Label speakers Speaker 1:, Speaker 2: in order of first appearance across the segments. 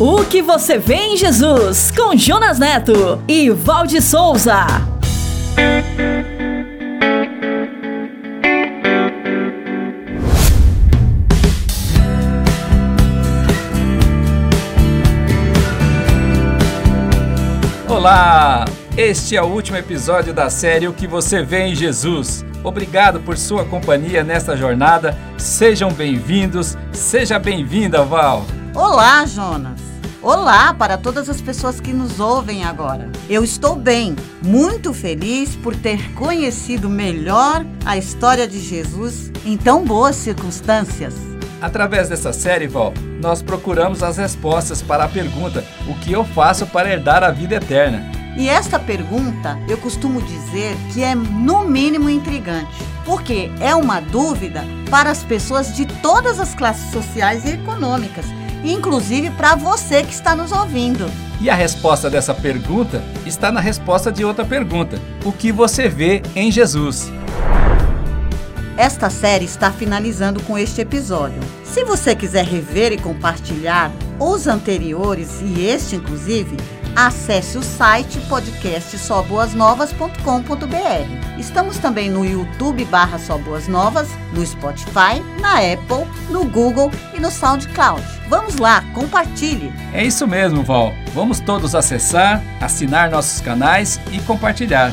Speaker 1: O que você vê em Jesus, com Jonas Neto e Valde Souza.
Speaker 2: Olá! Este é o último episódio da série O que você vê em Jesus. Obrigado por sua companhia nesta jornada. Sejam bem-vindos. Seja bem-vinda, Val.
Speaker 3: Olá, Jonas. Olá para todas as pessoas que nos ouvem agora. Eu estou bem, muito feliz por ter conhecido melhor a história de Jesus em tão boas circunstâncias.
Speaker 2: Através dessa série, Val, nós procuramos as respostas para a pergunta: o que eu faço para herdar a vida eterna?
Speaker 3: E esta pergunta eu costumo dizer que é no mínimo intrigante, porque é uma dúvida para as pessoas de todas as classes sociais e econômicas, inclusive para você que está nos ouvindo.
Speaker 2: E a resposta dessa pergunta está na resposta de outra pergunta: o que você vê em Jesus?
Speaker 3: Esta série está finalizando com este episódio. Se você quiser rever e compartilhar os anteriores e este inclusive, acesse o site podcast soboasnovas.com.br. Estamos também no YouTube barra Só Boas Novas, no Spotify, na Apple, no Google e no SoundCloud. Vamos lá, compartilhe!
Speaker 2: É isso mesmo, Val. Vamos todos acessar, assinar nossos canais e compartilhar.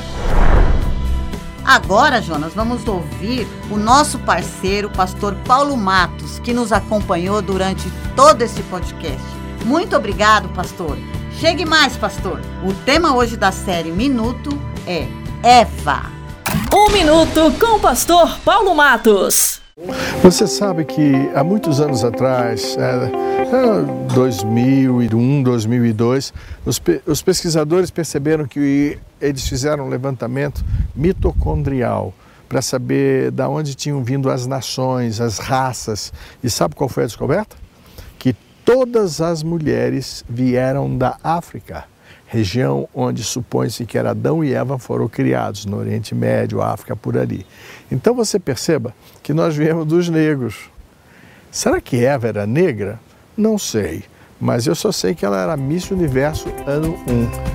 Speaker 3: Agora, Jonas, vamos ouvir o nosso parceiro, pastor Paulo Matos, que nos acompanhou durante todo esse podcast. Muito obrigado, pastor. Chegue mais, pastor. O tema hoje da série Minuto é Eva.
Speaker 1: Um minuto com o pastor Paulo Matos.
Speaker 4: Você sabe que há muitos anos atrás, é, 2001, 2002, os, pe os pesquisadores perceberam que eles fizeram um levantamento mitocondrial para saber de onde tinham vindo as nações, as raças. E sabe qual foi a descoberta? Todas as mulheres vieram da África, região onde supõe-se que Adão e Eva foram criados, no Oriente Médio, África, por ali. Então você perceba que nós viemos dos negros. Será que Eva era negra? Não sei, mas eu só sei que ela era Miss Universo ano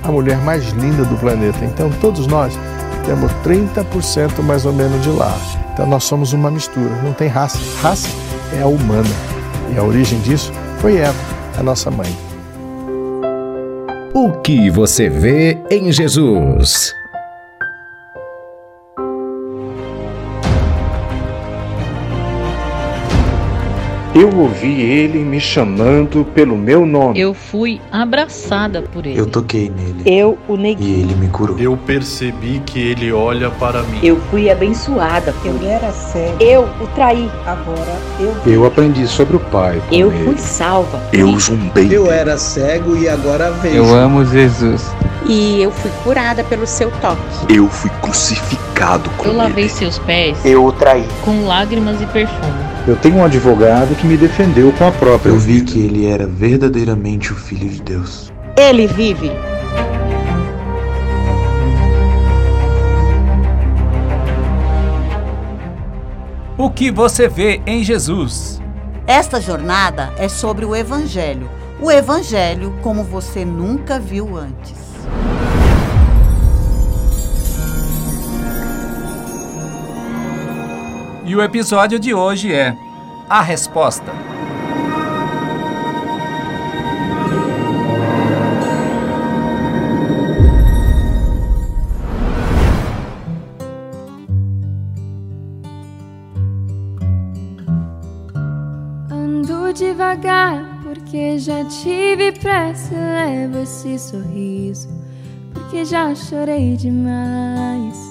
Speaker 4: 1, a mulher mais linda do planeta. Então todos nós temos 30% mais ou menos de lá. Então nós somos uma mistura, não tem raça. Raça é a humana. E a origem disso foi Eva, a nossa mãe.
Speaker 5: O que você vê em Jesus?
Speaker 6: Eu ouvi ele me chamando pelo meu nome.
Speaker 7: Eu fui abraçada por ele.
Speaker 8: Eu toquei nele.
Speaker 9: Eu o neguei.
Speaker 8: E ele me curou.
Speaker 10: Eu percebi que ele olha para mim.
Speaker 9: Eu fui abençoada.
Speaker 11: Eu era cego.
Speaker 9: Eu o traí.
Speaker 11: Agora eu.
Speaker 6: Eu aprendi sobre o Pai.
Speaker 9: eu
Speaker 6: ele.
Speaker 9: fui salva.
Speaker 8: Eu zumbei.
Speaker 12: Eu era cego e agora vejo.
Speaker 13: Eu amo Jesus.
Speaker 9: E eu fui curada pelo seu toque.
Speaker 8: Eu fui crucificado com
Speaker 7: Eu lavei
Speaker 8: ele.
Speaker 7: seus pés.
Speaker 12: Eu o traí.
Speaker 7: Com lágrimas e perfume.
Speaker 6: Eu tenho um advogado que me defendeu com a própria.
Speaker 8: Eu vi que ele era verdadeiramente o Filho de Deus.
Speaker 9: Ele vive.
Speaker 2: O que você vê em Jesus?
Speaker 3: Esta jornada é sobre o Evangelho. O Evangelho como você nunca viu antes.
Speaker 2: E o episódio de hoje é A Resposta.
Speaker 14: Ando devagar porque já tive pressa. Levo esse sorriso porque já chorei demais.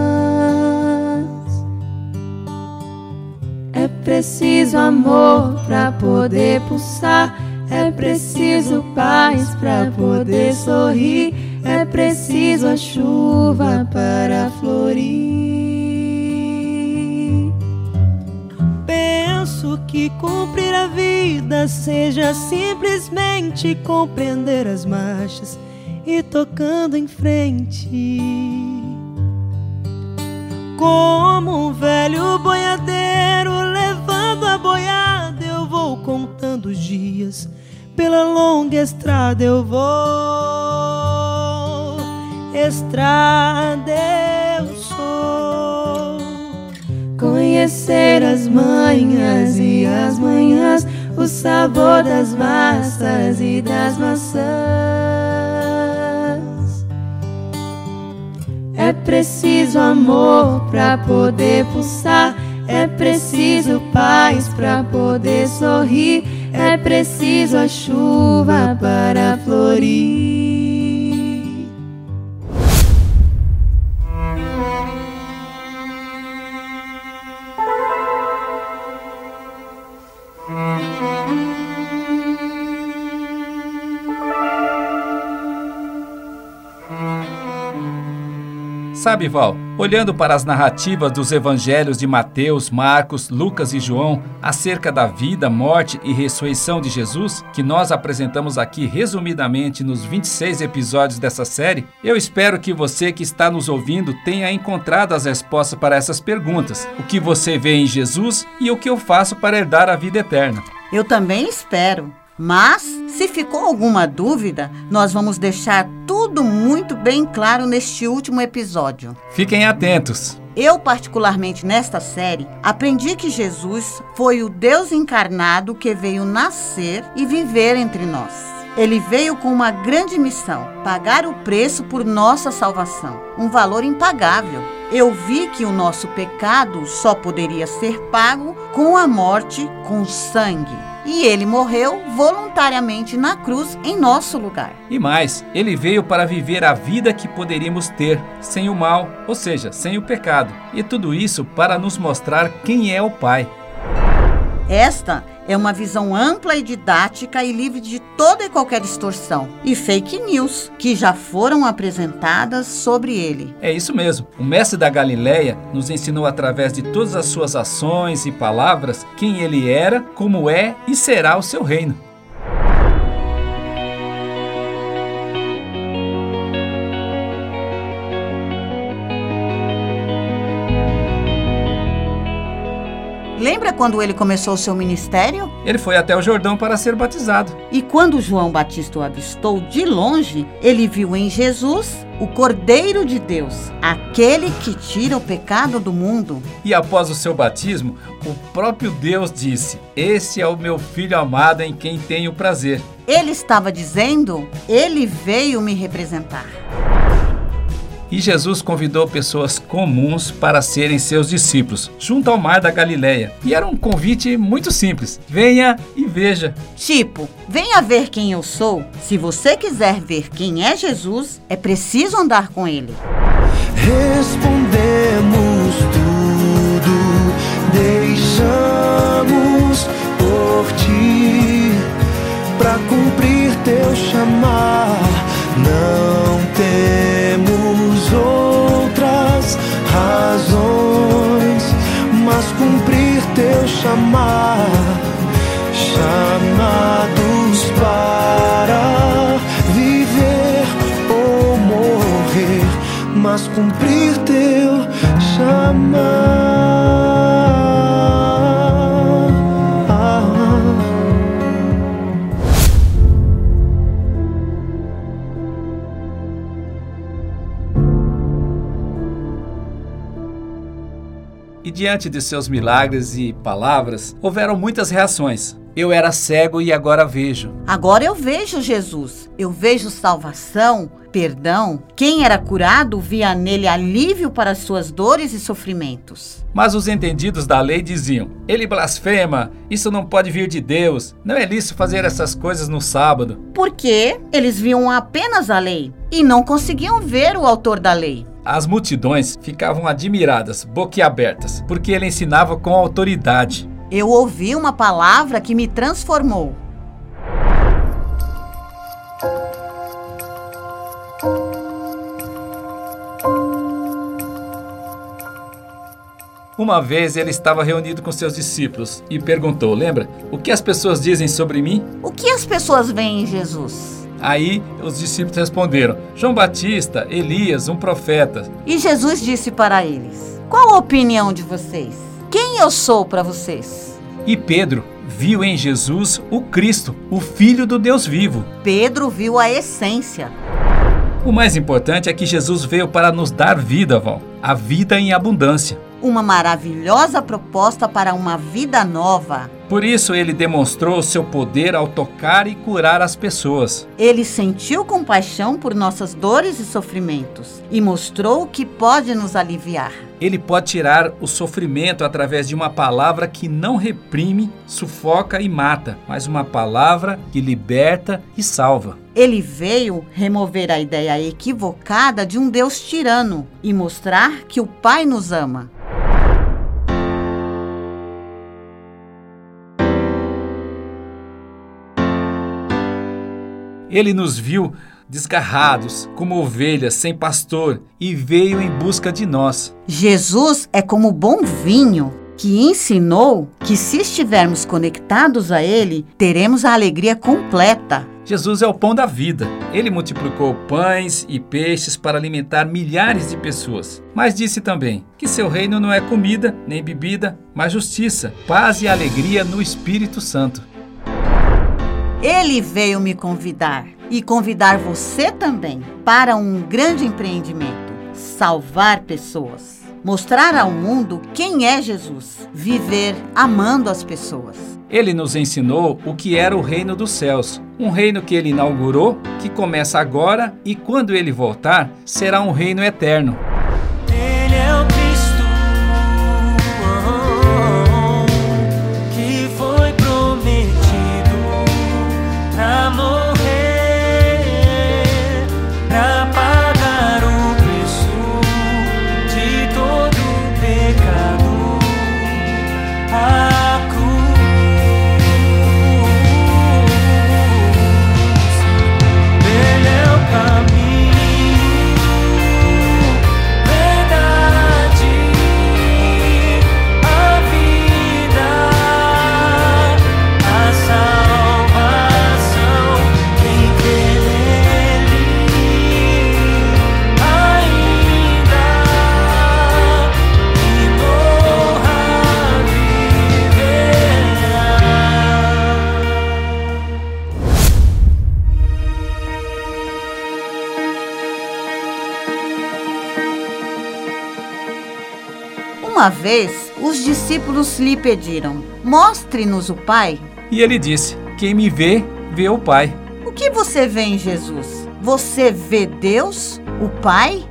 Speaker 14: Preciso amor pra poder pulsar. É preciso paz pra poder sorrir. é preciso a chuva para florir.
Speaker 13: Penso que cumprir a vida seja simplesmente compreender as marchas e tocando em frente. Como um velho boiadeiro boiada, eu vou contando os dias. Pela longa estrada eu vou, estrada eu sou.
Speaker 14: Conhecer as manhas e as manhãs, o sabor das massas e das maçãs. É preciso amor para poder pulsar, é preciso paz para poder sorrir, é preciso a chuva para florir.
Speaker 2: Sabe, Val, olhando para as narrativas dos evangelhos de Mateus, Marcos, Lucas e João acerca da vida, morte e ressurreição de Jesus, que nós apresentamos aqui resumidamente nos 26 episódios dessa série, eu espero que você que está nos ouvindo tenha encontrado as respostas para essas perguntas: o que você vê em Jesus e o que eu faço para herdar a vida eterna.
Speaker 3: Eu também espero. Mas, se ficou alguma dúvida, nós vamos deixar tudo muito bem claro neste último episódio.
Speaker 2: Fiquem atentos.
Speaker 3: Eu, particularmente nesta série, aprendi que Jesus foi o Deus encarnado que veio nascer e viver entre nós. Ele veio com uma grande missão: pagar o preço por nossa salvação, um valor impagável. Eu vi que o nosso pecado só poderia ser pago com a morte, com sangue. E ele morreu voluntariamente na cruz em nosso lugar.
Speaker 2: E mais, ele veio para viver a vida que poderíamos ter sem o mal, ou seja, sem o pecado. E tudo isso para nos mostrar quem é o Pai.
Speaker 3: Esta é uma visão ampla e didática e livre de toda e qualquer distorção e fake news que já foram apresentadas sobre ele.
Speaker 2: É isso mesmo. O mestre da Galileia nos ensinou através de todas as suas ações e palavras quem ele era, como é e será o seu reino.
Speaker 3: Lembra quando ele começou o seu ministério?
Speaker 2: Ele foi até o Jordão para ser batizado.
Speaker 3: E quando João Batista o avistou de longe, ele viu em Jesus o Cordeiro de Deus, aquele que tira o pecado do mundo.
Speaker 2: E após o seu batismo, o próprio Deus disse: Esse é o meu filho amado em quem tenho prazer.
Speaker 3: Ele estava dizendo: Ele veio me representar.
Speaker 2: E Jesus convidou pessoas comuns para serem seus discípulos, junto ao mar da Galileia. E era um convite muito simples: venha e veja.
Speaker 3: Tipo, venha ver quem eu sou. Se você quiser ver quem é Jesus, é preciso andar com ele.
Speaker 15: Respondemos
Speaker 2: diante de seus milagres e palavras, houveram muitas reações. Eu era cego e agora vejo.
Speaker 3: Agora eu vejo Jesus. Eu vejo salvação, perdão. Quem era curado via nele alívio para suas dores e sofrimentos.
Speaker 2: Mas os entendidos da lei diziam: Ele blasfema, isso não pode vir de Deus, não é lícito fazer essas coisas no sábado.
Speaker 3: Porque eles viam apenas a lei e não conseguiam ver o autor da lei.
Speaker 2: As multidões ficavam admiradas, boquiabertas, porque ele ensinava com autoridade.
Speaker 3: Eu ouvi uma palavra que me transformou.
Speaker 2: Uma vez ele estava reunido com seus discípulos e perguntou: Lembra? O que as pessoas dizem sobre mim?
Speaker 3: O que as pessoas veem em Jesus?
Speaker 2: Aí os discípulos responderam: João Batista, Elias, um profeta.
Speaker 3: E Jesus disse para eles: Qual a opinião de vocês? Quem eu sou para vocês?
Speaker 2: E Pedro viu em Jesus o Cristo, o Filho do Deus vivo.
Speaker 3: Pedro viu a essência.
Speaker 2: O mais importante é que Jesus veio para nos dar vida, Val. A vida em abundância.
Speaker 3: Uma maravilhosa proposta para uma vida nova.
Speaker 2: Por isso ele demonstrou seu poder ao tocar e curar as pessoas.
Speaker 3: Ele sentiu compaixão por nossas dores e sofrimentos e mostrou que pode nos aliviar.
Speaker 2: Ele pode tirar o sofrimento através de uma palavra que não reprime, sufoca e mata, mas uma palavra que liberta e salva.
Speaker 3: Ele veio remover a ideia equivocada de um Deus tirano e mostrar que o Pai nos ama.
Speaker 2: Ele nos viu desgarrados, como ovelhas sem pastor, e veio em busca de nós.
Speaker 3: Jesus é como bom vinho que ensinou que se estivermos conectados a Ele, teremos a alegria completa.
Speaker 2: Jesus é o pão da vida. Ele multiplicou pães e peixes para alimentar milhares de pessoas. Mas disse também que seu reino não é comida nem bebida, mas justiça, paz e alegria no Espírito Santo.
Speaker 3: Ele veio me convidar e convidar você também para um grande empreendimento: salvar pessoas. Mostrar ao mundo quem é Jesus, viver amando as pessoas.
Speaker 2: Ele nos ensinou o que era o reino dos céus, um reino que ele inaugurou, que começa agora e quando ele voltar, será um reino eterno.
Speaker 3: Uma vez, os discípulos lhe pediram: Mostre-nos o Pai.
Speaker 2: E ele disse: Quem me vê, vê o Pai.
Speaker 3: O que você vê em Jesus? Você vê Deus, o Pai?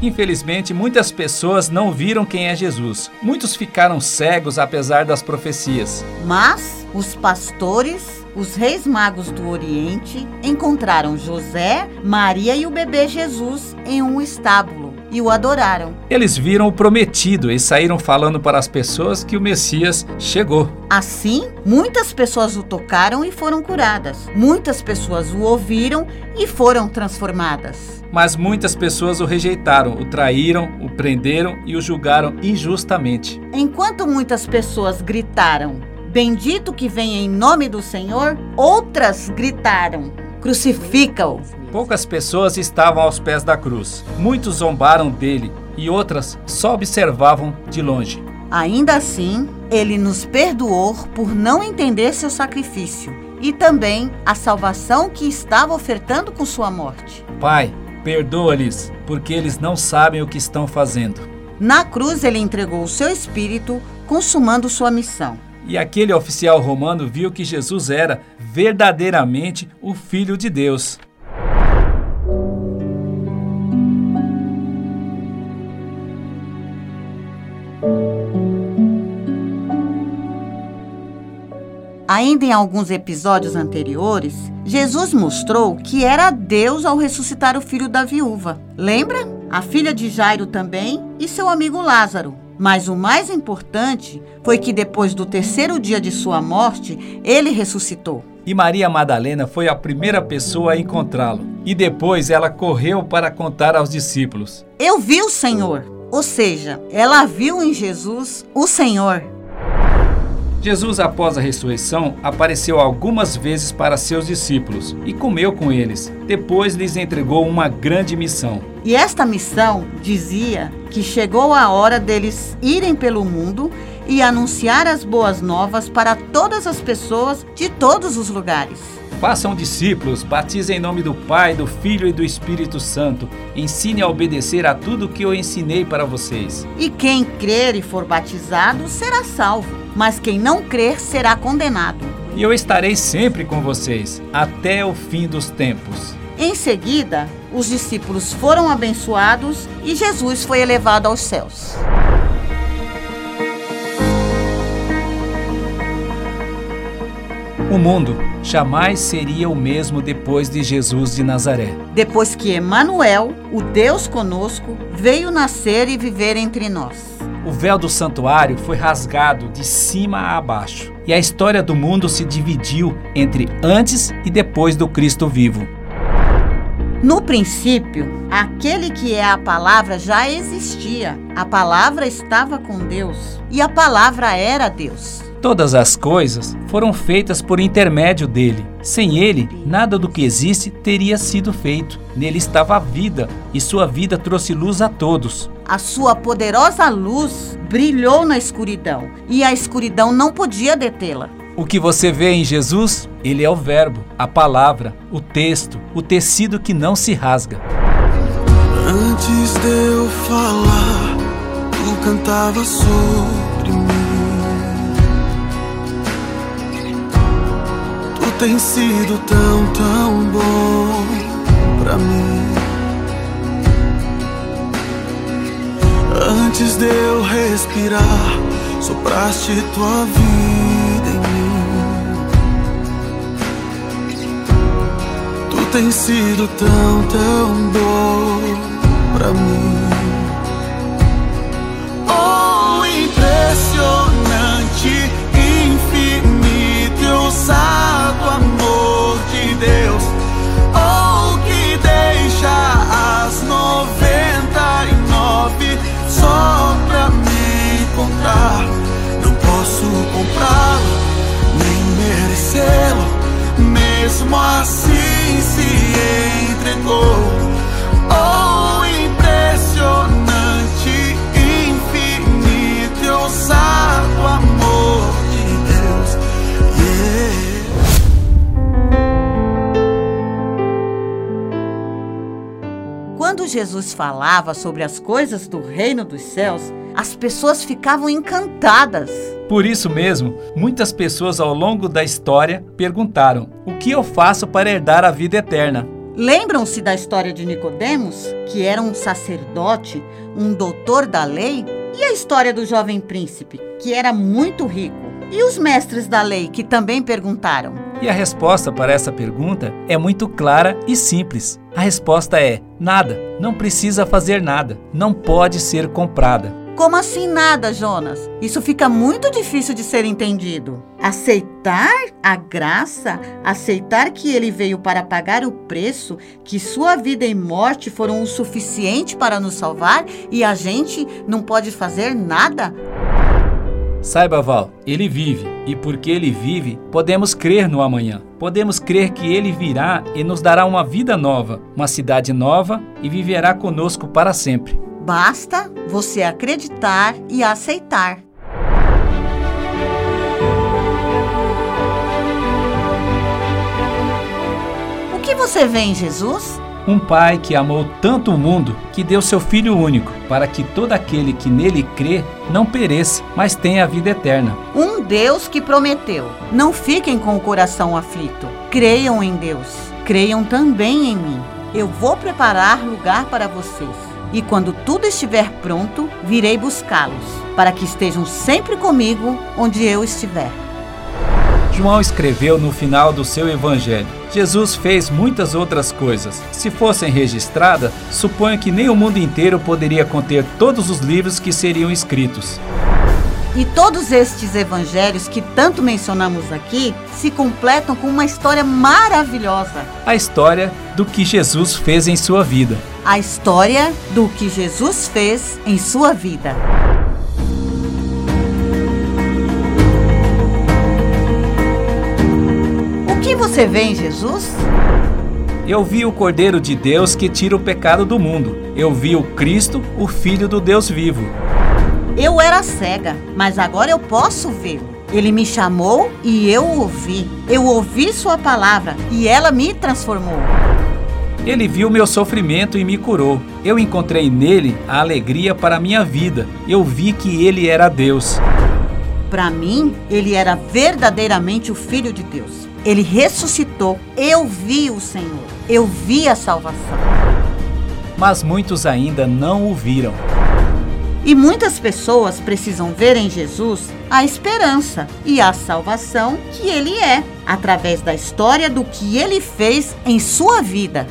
Speaker 2: Infelizmente, muitas pessoas não viram quem é Jesus. Muitos ficaram cegos apesar das profecias.
Speaker 3: Mas os pastores, os reis magos do Oriente, encontraram José, Maria e o bebê Jesus em um estábulo e o adoraram.
Speaker 2: Eles viram o prometido e saíram falando para as pessoas que o Messias chegou.
Speaker 3: Assim, muitas pessoas o tocaram e foram curadas. Muitas pessoas o ouviram e foram transformadas.
Speaker 2: Mas muitas pessoas o rejeitaram, o traíram, o prenderam e o julgaram injustamente.
Speaker 3: Enquanto muitas pessoas gritaram: Bendito que vem em nome do Senhor, outras gritaram: Crucifica-o.
Speaker 2: Poucas pessoas estavam aos pés da cruz. Muitos zombaram dele e outras só observavam de longe.
Speaker 3: Ainda assim, ele nos perdoou por não entender seu sacrifício e também a salvação que estava ofertando com sua morte.
Speaker 2: Pai, perdoa-lhes, porque eles não sabem o que estão fazendo.
Speaker 3: Na cruz, ele entregou o seu espírito, consumando sua missão.
Speaker 2: E aquele oficial romano viu que Jesus era verdadeiramente o Filho de Deus.
Speaker 3: Ainda em alguns episódios anteriores, Jesus mostrou que era Deus ao ressuscitar o filho da viúva. Lembra? A filha de Jairo também e seu amigo Lázaro. Mas o mais importante foi que depois do terceiro dia de sua morte, ele ressuscitou.
Speaker 2: E Maria Madalena foi a primeira pessoa a encontrá-lo. E depois ela correu para contar aos discípulos.
Speaker 3: Eu vi o Senhor. Ou seja, ela viu em Jesus o Senhor.
Speaker 2: Jesus, após a ressurreição, apareceu algumas vezes para seus discípulos e comeu com eles. Depois lhes entregou uma grande missão.
Speaker 3: E esta missão dizia que chegou a hora deles irem pelo mundo e anunciar as boas novas para todas as pessoas de todos os lugares.
Speaker 2: Façam discípulos, batizem em nome do Pai, do Filho e do Espírito Santo. Ensine a obedecer a tudo o que eu ensinei para vocês.
Speaker 3: E quem crer e for batizado será salvo, mas quem não crer será condenado.
Speaker 2: E eu estarei sempre com vocês, até o fim dos tempos.
Speaker 3: Em seguida, os discípulos foram abençoados e Jesus foi elevado aos céus.
Speaker 2: O mundo jamais seria o mesmo depois de Jesus de Nazaré.
Speaker 3: Depois que Emanuel, o Deus conosco, veio nascer e viver entre nós.
Speaker 2: O véu do santuário foi rasgado de cima a baixo, e a história do mundo se dividiu entre antes e depois do Cristo vivo.
Speaker 3: No princípio, aquele que é a palavra já existia. A palavra estava com Deus e a palavra era Deus.
Speaker 2: Todas as coisas foram feitas por intermédio dele. Sem ele, nada do que existe teria sido feito. Nele estava a vida, e sua vida trouxe luz a todos.
Speaker 3: A sua poderosa luz brilhou na escuridão, e a escuridão não podia detê-la.
Speaker 2: O que você vê em Jesus, ele é o Verbo, a palavra, o texto, o tecido que não se rasga.
Speaker 15: Antes de eu falar, tu cantava sobre tens sido tão, tão bom pra mim. Antes de eu respirar, sopraste tua vida em mim. Tu tens sido tão, tão bom pra mim. Oh, impressionante, infinito e amor de Deus. Oh, que deixa as noventa e nove só pra me encontrar. Não posso comprá-lo, nem merecê-lo. Mesmo assim se entregou.
Speaker 3: Jesus falava sobre as coisas do reino dos céus, as pessoas ficavam encantadas.
Speaker 2: Por isso mesmo, muitas pessoas ao longo da história perguntaram: "O que eu faço para herdar a vida eterna?"
Speaker 3: Lembram-se da história de Nicodemos, que era um sacerdote, um doutor da lei, e a história do jovem príncipe, que era muito rico, e os mestres da lei, que também perguntaram.
Speaker 2: E a resposta para essa pergunta é muito clara e simples. A resposta é: nada, não precisa fazer nada, não pode ser comprada.
Speaker 3: Como assim nada, Jonas? Isso fica muito difícil de ser entendido. Aceitar a graça, aceitar que ele veio para pagar o preço, que sua vida e morte foram o suficiente para nos salvar e a gente não pode fazer nada?
Speaker 2: Saiba, Val, ele vive, e porque ele vive, podemos crer no amanhã. Podemos crer que ele virá e nos dará uma vida nova, uma cidade nova e viverá conosco para sempre.
Speaker 3: Basta você acreditar e aceitar. O que você vê em Jesus?
Speaker 2: Um pai que amou tanto o mundo que deu seu filho único, para que todo aquele que nele crê não pereça, mas tenha a vida eterna.
Speaker 3: Um Deus que prometeu: não fiquem com o coração aflito. Creiam em Deus. Creiam também em mim. Eu vou preparar lugar para vocês. E quando tudo estiver pronto, virei buscá-los, para que estejam sempre comigo onde eu estiver.
Speaker 2: João escreveu no final do seu evangelho: Jesus fez muitas outras coisas. Se fossem registradas, suponho que nem o mundo inteiro poderia conter todos os livros que seriam escritos.
Speaker 3: E todos estes evangelhos que tanto mencionamos aqui se completam com uma história maravilhosa.
Speaker 2: A história do que Jesus fez em sua vida.
Speaker 3: A história do que Jesus fez em sua vida. Você vê em Jesus?
Speaker 2: Eu vi o Cordeiro de Deus que tira o pecado do mundo. Eu vi o Cristo, o Filho do Deus vivo.
Speaker 3: Eu era cega, mas agora eu posso ver. Ele me chamou e eu ouvi. Eu ouvi sua palavra e ela me transformou.
Speaker 2: Ele viu meu sofrimento e me curou. Eu encontrei nele a alegria para a minha vida. Eu vi que ele era Deus.
Speaker 3: Para mim, ele era verdadeiramente o Filho de Deus. Ele ressuscitou. Eu vi o Senhor. Eu vi a salvação.
Speaker 2: Mas muitos ainda não o viram.
Speaker 3: E muitas pessoas precisam ver em Jesus a esperança e a salvação que ele é, através da história do que ele fez em sua vida.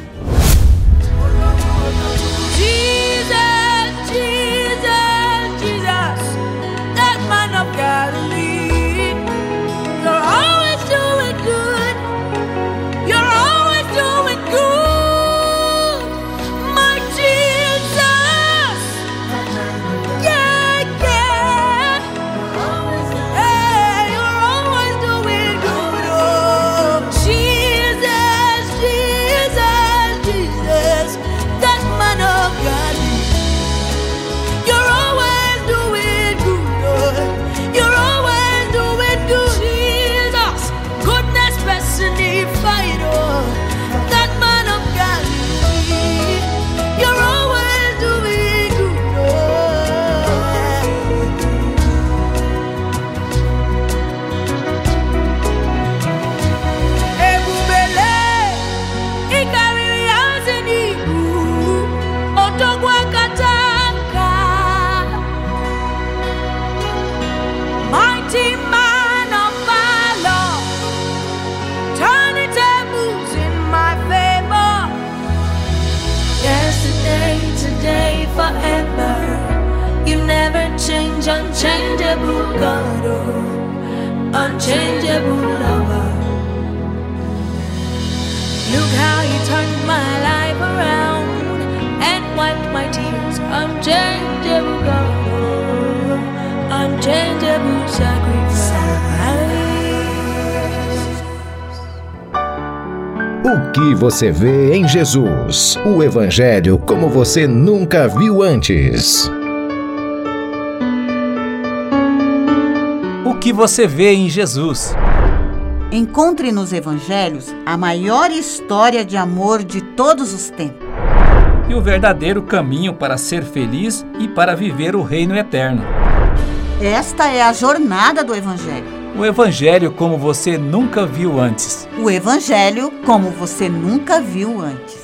Speaker 16: Sacrifice.
Speaker 5: O que você vê em Jesus? O Evangelho como você nunca viu antes.
Speaker 2: O que você vê em Jesus?
Speaker 3: Encontre nos evangelhos a maior história de amor de todos os tempos.
Speaker 2: E o verdadeiro caminho para ser feliz e para viver o reino eterno.
Speaker 3: Esta é a jornada do evangelho.
Speaker 2: O evangelho como você nunca viu antes.
Speaker 3: O evangelho como você nunca viu antes.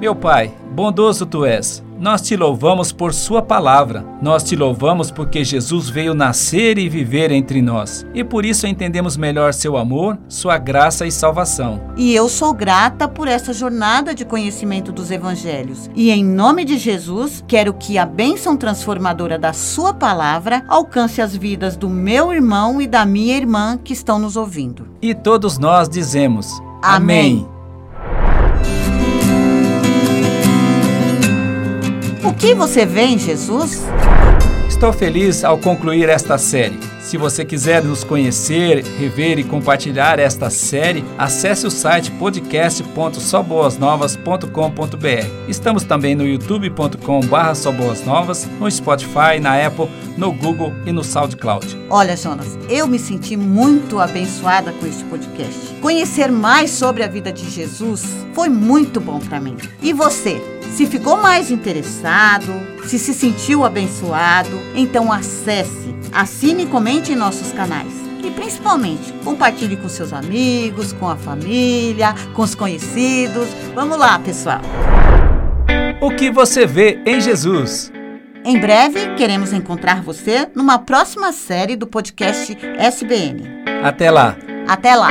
Speaker 2: Meu Pai, bondoso tu és. Nós te louvamos por Sua palavra. Nós te louvamos porque Jesus veio nascer e viver entre nós. E por isso entendemos melhor seu amor, sua graça e salvação.
Speaker 3: E eu sou grata por essa jornada de conhecimento dos evangelhos. E em nome de Jesus, quero que a bênção transformadora da Sua palavra alcance as vidas do meu irmão e da minha irmã que estão nos ouvindo.
Speaker 2: E todos nós dizemos: Amém. Amém.
Speaker 3: O que você vê em Jesus?
Speaker 2: Estou feliz ao concluir esta série. Se você quiser nos conhecer, rever e compartilhar esta série, acesse o site podcast.soboasnovas.com.br. Estamos também no youtube.com/soboasnovas, no Spotify, na Apple, no Google e no SoundCloud.
Speaker 3: Olha, Jonas, eu me senti muito abençoada com este podcast. Conhecer mais sobre a vida de Jesus foi muito bom para mim. E você? Se ficou mais interessado, se se sentiu abençoado, então acesse, assine e comente em nossos canais. E principalmente, compartilhe com seus amigos, com a família, com os conhecidos. Vamos lá, pessoal!
Speaker 2: O que você vê em Jesus?
Speaker 3: Em breve, queremos encontrar você numa próxima série do podcast SBN.
Speaker 2: Até lá!
Speaker 3: Até lá!